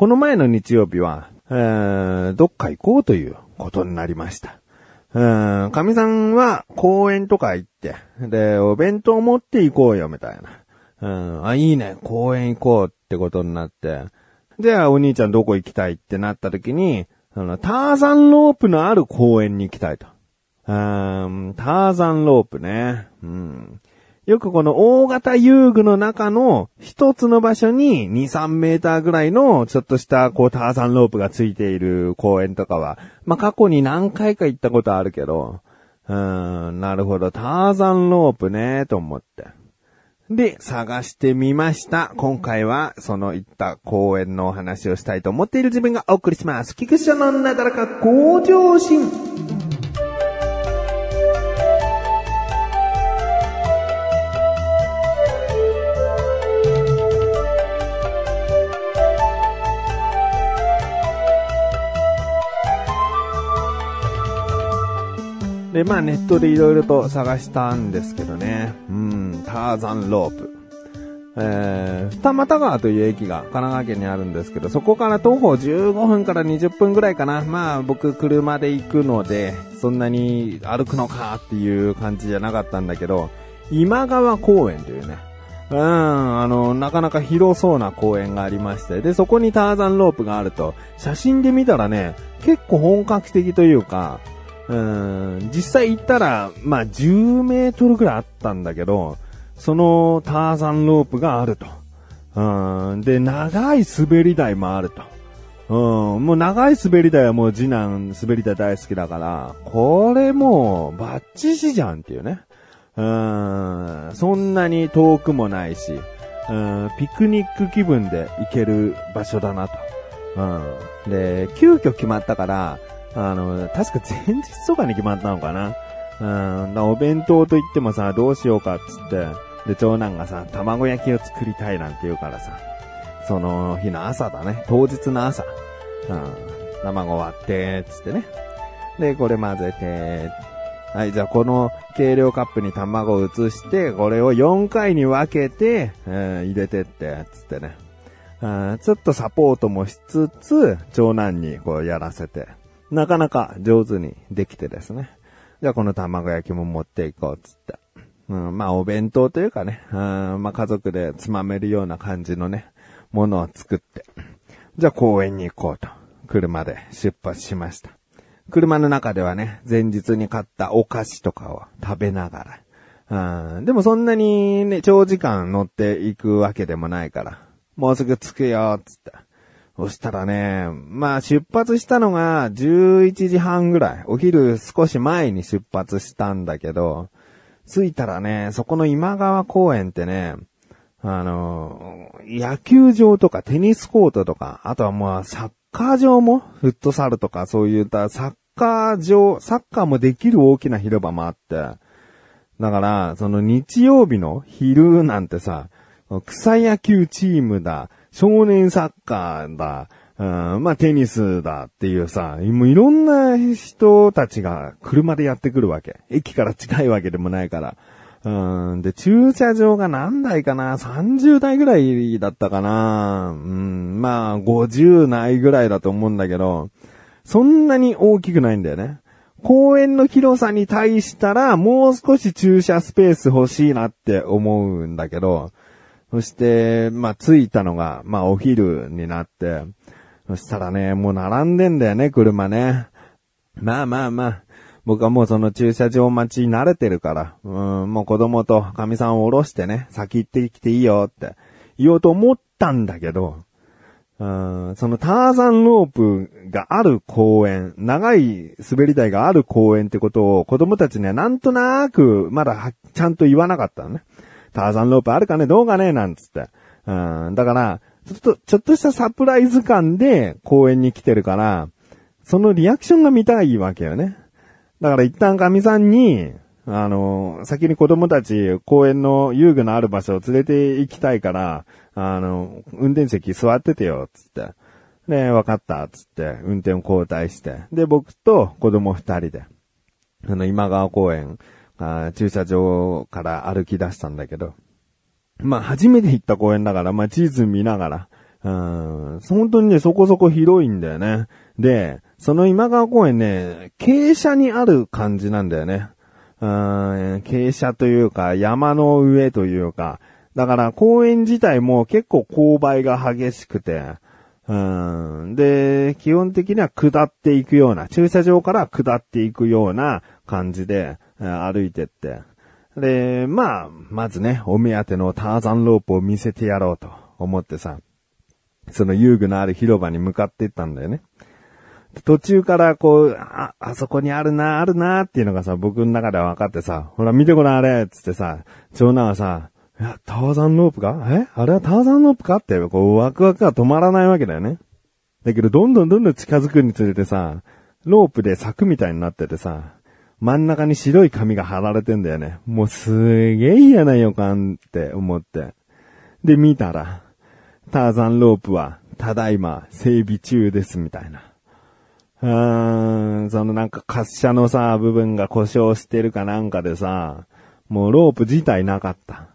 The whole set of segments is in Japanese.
この前の日曜日は、えー、どっか行こうということになりました。うん、神さんは公園とか行って、で、お弁当持って行こうよ、みたいな。うん、あ、いいね、公園行こうってことになって、じゃあお兄ちゃんどこ行きたいってなった時に、あの、ターザンロープのある公園に行きたいと。うん、ターザンロープね。うん。よくこの大型遊具の中の一つの場所に2、3メーターぐらいのちょっとしたこうターザンロープがついている公園とかは、まあ、過去に何回か行ったことあるけど、うーん、なるほど、ターザンロープね、と思って。で、探してみました。今回は、その行った公園のお話をしたいと思っている自分がお送りします。菊池のなだらか向上心。で、まあネットでいろいろと探したんですけどね。うん、ターザンロープ。えー、二俣川という駅が神奈川県にあるんですけど、そこから徒歩15分から20分ぐらいかな。まあ僕車で行くので、そんなに歩くのかっていう感じじゃなかったんだけど、今川公園というね。うん、あの、なかなか広そうな公園がありまして、で、そこにターザンロープがあると、写真で見たらね、結構本格的というか、うん、実際行ったら、まあ、10メートルぐらいあったんだけど、そのターザンロープがあると。うん、で、長い滑り台もあると。うん、もう長い滑り台はもう次男滑り台大好きだから、これもうバッチシじゃんっていうね。うん、そんなに遠くもないし、うん、ピクニック気分で行ける場所だなと。うん、で、急遽決まったから、あの、確か前日とかに決まったのかな。うん、だお弁当と言ってもさ、どうしようかっつって、で、長男がさ、卵焼きを作りたいなんて言うからさ、その日の朝だね、当日の朝、うん、卵割って、つってね。で、これ混ぜて、はい、じゃあこの計量カップに卵を移して、これを4回に分けて、うん、入れてって、つってね。うんちょっとサポートもしつつ、長男にこうやらせて、なかなか上手にできてですね。じゃあこの卵焼きも持っていこうっ、つって。うん、まあお弁当というかね、うん、まあ家族でつまめるような感じのね、ものを作って。じゃあ公園に行こうと、車で出発しました。車の中ではね、前日に買ったお菓子とかを食べながら。うん、でもそんなにね、長時間乗っていくわけでもないから、もうすぐ着くよ、つって。そしたらね、まあ出発したのが11時半ぐらい。お昼少し前に出発したんだけど、着いたらね、そこの今川公園ってね、あの、野球場とかテニスコートとか、あとはもうサッカー場も、フットサルとかそういったサッカー場、サッカーもできる大きな広場もあって、だから、その日曜日の昼なんてさ、草野球チームだ、少年サッカーだ、うん、まあテニスだっていうさ、もういろんな人たちが車でやってくるわけ。駅から近いわけでもないから。うん、で、駐車場が何台かな ?30 台ぐらいだったかな？うん、まあ50ないぐらいだと思うんだけど、そんなに大きくないんだよね。公園の広さに対したら、もう少し駐車スペース欲しいなって思うんだけど、そして、まあ、着いたのが、まあ、お昼になって、そしたらね、もう並んでんだよね、車ね。まあまあまあ、僕はもうその駐車場待ち慣れてるから、うん、もう子供と神さんを降ろしてね、先行ってきていいよって言おうと思ったんだけど、うん、そのターザンロープがある公園、長い滑り台がある公園ってことを子供たちにはなんとなくまだちゃんと言わなかったのね。ターザンロープあるかね？どうかね？なんつって。うん、だから、ちょっと、ちょっとしたサプライズ感で公園に来てるから、そのリアクションが見たいわけよね。だから一旦神さんに、あの、先に子供たち公園の遊具のある場所を連れて行きたいから、あの、運転席座っててよ、つって。で、分かった、つって、運転を交代して。で、僕と子供二人で、あの、今川公園、あ駐車場から歩き出したんだけど、まあ、初めて行った公園だから、まあ、地図見ながら、うん、本当にね、そこそこ広いんだよね。で、その今川公園ね、傾斜にある感じなんだよね。うん、傾斜というか、山の上というか、だから公園自体も結構勾配が激しくて、うん、で、基本的には下っていくような、駐車場から下っていくような感じで。歩いてって。で、まあ、まずね、お目当てのターザンロープを見せてやろうと思ってさ、その遊具のある広場に向かっていったんだよね。途中からこう、あ、あそこにあるな、あるなっていうのがさ、僕の中では分かってさ、ほら見てごらんあれつってさ、長男はさ、いや、ターザンロープか？え？あれはターザンロープか？って、こう、ワクワクが止まらないわけだよね。だけど、どんどんどんどん近づくにつれてさ、ロープで柵みたいになっててさ、真ん中に白い紙が貼られてんだよね。もうすげえ嫌な予感って思って。で、見たら、ターザンロープは、ただいま、整備中です、みたいな。うーん、そのなんか滑車のさ、部分が故障してるかなんかでさ、もうロープ自体なかった。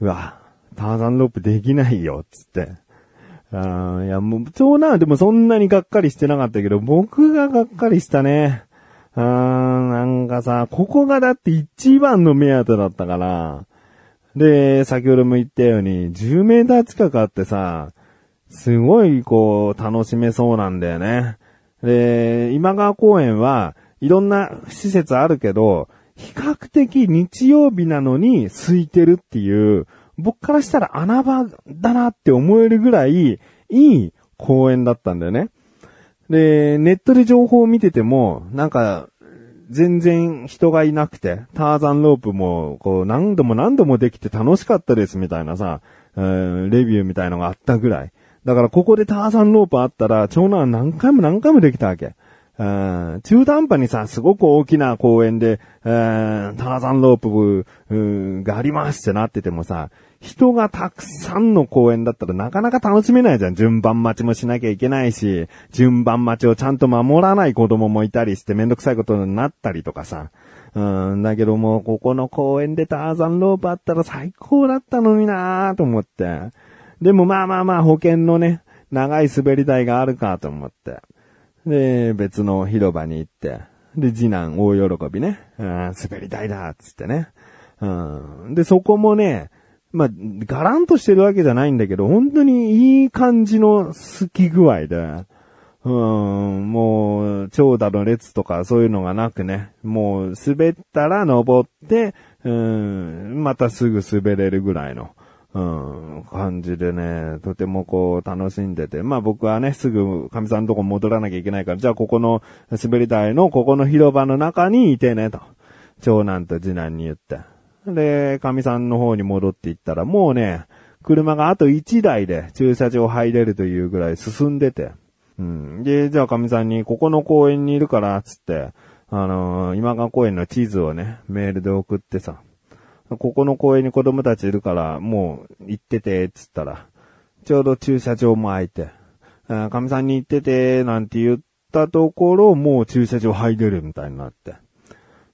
うわ、ターザンロープできないよ、つって。あいや、もう、長男はでもそんなにがっかりしてなかったけど、僕ががっかりしたね。あーんなんかさ、ここがだって一番の目当てだったから、で、先ほども言ったように、10メーター近くあってさ、すごいこう、楽しめそうなんだよね。で、今川公園はいろんな施設あるけど、比較的日曜日なのに空いてるっていう、僕からしたら穴場だなって思えるぐらいいい公園だったんだよね。で、ネットで情報を見てても、なんか、全然人がいなくて、ターザンロープも、こう、何度も何度もできて楽しかったですみたいなさ、えー、レビューみたいのがあったぐらい。だからここでターザンロープあったら、長男は何回も何回もできたわけ。うん、中途半端にさ、すごく大きな公園で、ターザンロープがありますってなっててもさ、人がたくさんの公園だったらなかなか楽しめないじゃん。順番待ちもしなきゃいけないし、順番待ちをちゃんと守らない子供もいたりしてめんどくさいことになったりとかさ。うん、だけどもう、ここの公園でターザンロープあったら最高だったのになーと思って。でもまあまあまあ保険のね、長い滑り台があるかと思って。で、別の広場に行って、で、次男大喜びね。うん、滑り台だっつってね。うん。で、そこもね、まあ、ガランとしてるわけじゃないんだけど、本当にいい感じの好き具合で、うん、もう、長蛇の列とかそういうのがなくね、もう滑ったら登って、うん、またすぐ滑れるぐらいの、うん、感じでね、とてもこう楽しんでて、まあ僕はね、すぐ神さんのとこ戻らなきゃいけないから、じゃあここの滑り台のここの広場の中にいてね、と。長男と次男に言って。で、神さんの方に戻っていったら、もうね、車があと1台で駐車場入れるというぐらい進んでて。うん。で、じゃあ神さんに、ここの公園にいるから、つって、あのー、今川公園の地図をね、メールで送ってさ、ここの公園に子供たちいるから、もう行ってて、つったら、ちょうど駐車場も空いて、神さんに行ってて、なんて言ったところ、もう駐車場入れるみたいになって。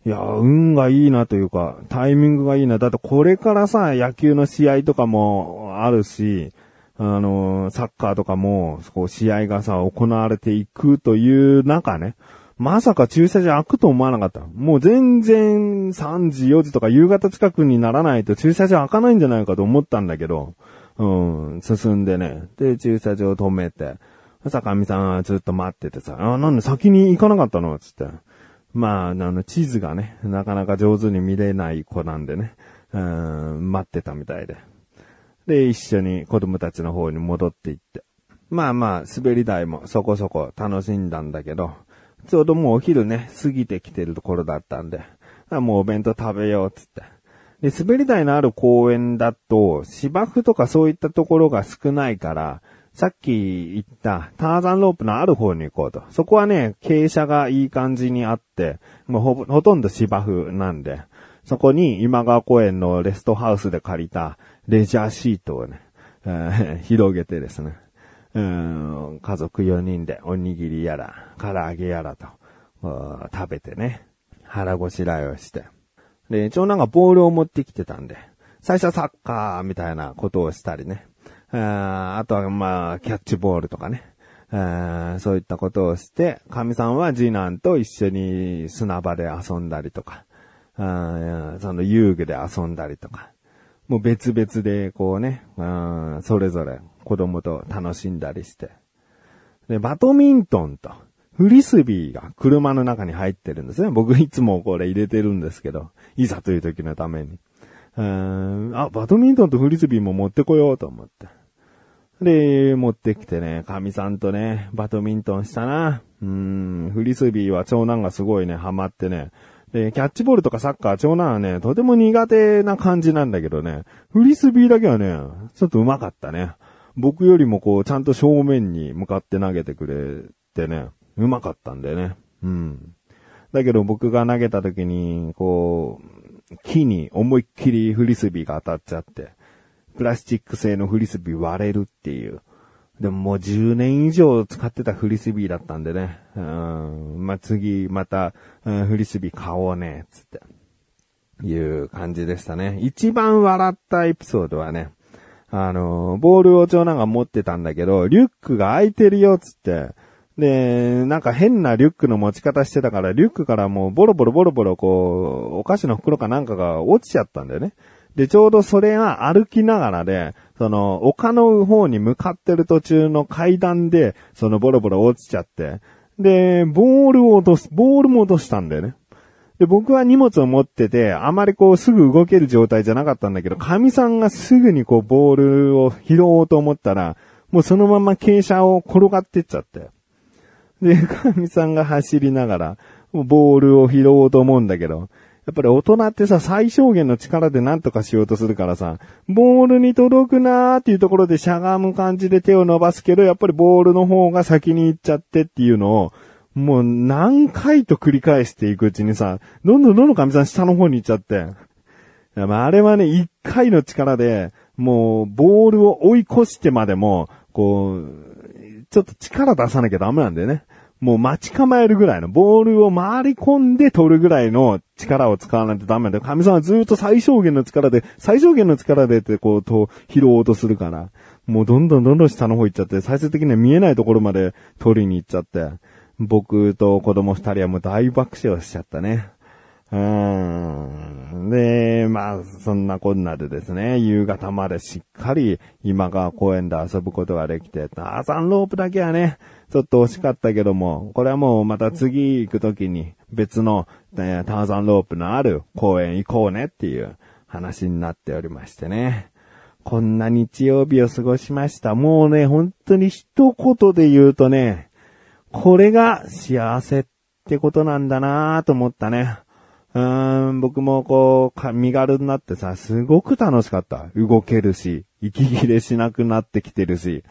いや、運がいいなというか、タイミングがいいな。だってこれからさ、野球の試合とかもあるし、あの、サッカーとかも、こう試合がさ、行われていくという中ね、まさか駐車場開くと思わなかった。もう全然3時、4時とか夕方近くにならないと駐車場開かないんじゃないかと思ったんだけど、うん、進んでね。で、駐車場止めて。坂上さんはずっと待っててさ、あ、なんで先に行かなかったの？つって。まあ、あの、地図がね、なかなか上手に見れない子なんでね、うん、待ってたみたいで。で、一緒に子供たちの方に戻って行って。まあまあ、滑り台もそこそこ楽しんだんだけど、ちょうどもうお昼ね、過ぎてきてるところだったんで、もうお弁当食べようっつって。で、滑り台のある公園だと、芝生とかそういったところが少ないから、さっき言ったターザンロープのある方に行こうと。そこはね、傾斜がいい感じにあって、もうほほとんど芝生なんで、そこに今川公園のレストハウスで借りたレジャーシートをね、えー、広げてですね、うん、家族4人でおにぎりやら、唐揚げやらと、食べてね、腹ごしらえをして。で、長男がボールを持ってきてたんで、最初はサッカーみたいなことをしたりね、ああとはまあ、キャッチボールとかね。そういったことをして、神さんは次男と一緒に砂場で遊んだりとか、あその遊具で遊んだりとか、もう別々でこうね、それぞれ子供と楽しんだりして。で、バドミントンと、フリスビーが車の中に入ってるんですね。僕いつもこれ入れてるんですけど、いざという時のために。あ、バドミントンとフリスビーも持ってこようと思って。で、持ってきてね、神さんとね、バドミントンしたな。うん、フリスビーは長男がすごいね、ハマってね。で、キャッチボールとかサッカー、長男はね、とても苦手な感じなんだけどね、フリスビーだけはね、ちょっと上手かったね。僕よりもこう、ちゃんと正面に向かって投げてくれてね、上手かったんだよね。うん。だけど僕が投げた時に、こう、木に思いっきりフリスビーが当たっちゃって、プラスチック製のフリスビー割れるっていう。でももう10年以上使ってたフリスビーだったんでね。うん。まあ、次、また、うん、フリスビー買おうね、つって。いう感じでしたね。一番笑ったエピソードはね、あの、ボールを長男が持ってたんだけど、リュックが開いてるよ、つって。で、なんか変なリュックの持ち方してたから、リュックからもうボロボロボロボロこう、お菓子の袋かなんかが落ちちゃったんだよね。で、ちょうどそれが歩きながらで、その、丘の方に向かってる途中の階段で、そのボロボロ落ちちゃって、で、ボールを落とす、ボールも落としたんだよね。で、僕は荷物を持ってて、あまりこうすぐ動ける状態じゃなかったんだけど、神さんがすぐにこうボールを拾おうと思ったら、もうそのまま傾斜を転がってっちゃって。で、神さんが走りながら、ボールを拾おうと思うんだけど、やっぱり大人ってさ、最小限の力で何とかしようとするからさ、ボールに届くなーっていうところでしゃがむ感じで手を伸ばすけど、やっぱりボールの方が先に行っちゃってっていうのを、もう何回と繰り返していくうちにさ、どんどんどんどん神さん下の方に行っちゃって。あれはね、一回の力で、もう、ボールを追い越してまでも、こう、ちょっと力出さなきゃダメなんだよね。もう待ち構えるぐらいの、ボールを回り込んで取るぐらいの力を使わないとダメだよ。神様はずっと最小限の力で、最小限の力でってこう、と、拾おうとするから、もうどんどんどんどん下の方行っちゃって、最終的には見えないところまで取りに行っちゃって、僕と子供二人はもう大爆笑しちゃったね。うーん。で、まあ、そんなこんなでですね、夕方までしっかり今川公園で遊ぶことができて、ターザンロープだけはね、ちょっと惜しかったけども、これはもうまた次行くときに別の、えターザンロープのある公園行こうねっていう話になっておりましてね。こんな日曜日を過ごしました。もうね、本当に一言で言うとね、これが幸せってことなんだなぁと思ったね。うーん、僕もこう、身軽になってさ、すごく楽しかった。動けるし、息切れしなくなってきてるし、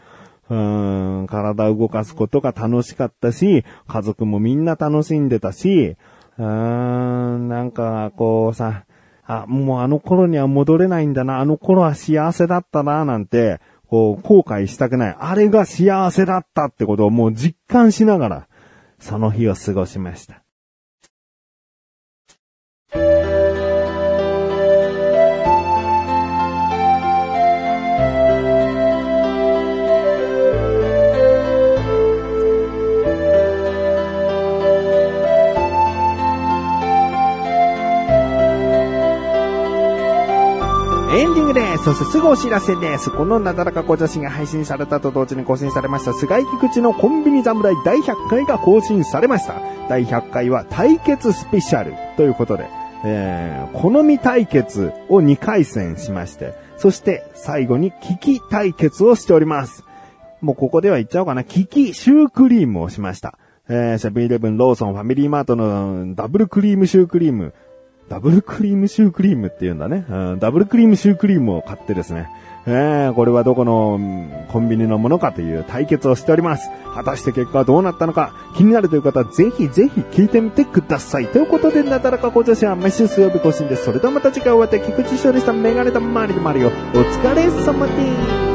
うーん、体を動かすことが楽しかったし、家族もみんな楽しんでたし、うーん、なんかこうさ、あ、もうあの頃には戻れないんだな、あの頃は幸せだったな、なんて、こう、後悔したくない。あれが幸せだったってことをもう実感しながら、その日を過ごしました。そしてすぐお知らせです。このなだらか小女子が配信されたと同時に更新されました、菅井菊池のコンビニ侍第100回が更新されました。第100回は対決スペシャルということで、えー、好み対決を2回戦しまして、そして最後に危機対決をしております。もうここでは言っちゃおうかな。危機シュークリームをしました。えー、セブンイレブン、ローソン、ファミリーマートのダブルクリームシュークリーム。ダブルクリームシュークリームって言うんだね。うん、ダブルクリームシュークリームを買ってですね。えー、これはどこの、コンビニのものかという対決をしております。果たして結果はどうなったのか、気になるという方はぜひぜひ聞いてみてください。ということで、なだらか小女子は毎週水曜日更新です。それではまた次回お会いでき菊池勝利さん、メガネたまりでマリオ、お疲れ様です。